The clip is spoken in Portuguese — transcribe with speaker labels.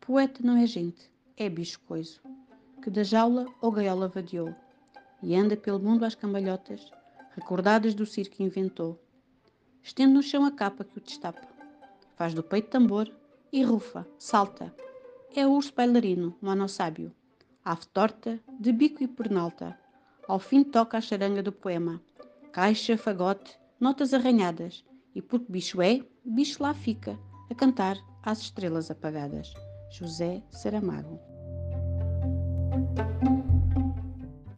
Speaker 1: Poeta não é gente, é bicho coiso, que da jaula ou gaiola vadiou, e anda pelo mundo às cambalhotas, recordadas do circo inventou. Estende no chão a capa que o destapa, faz do peito tambor e rufa, salta. É o urso bailarino, monossábio, ave torta, de bico e pernalta. Ao fim toca a charanga do poema, caixa, fagote, notas arranhadas, e porque bicho é, bicho lá fica, a cantar às estrelas apagadas. José Saramago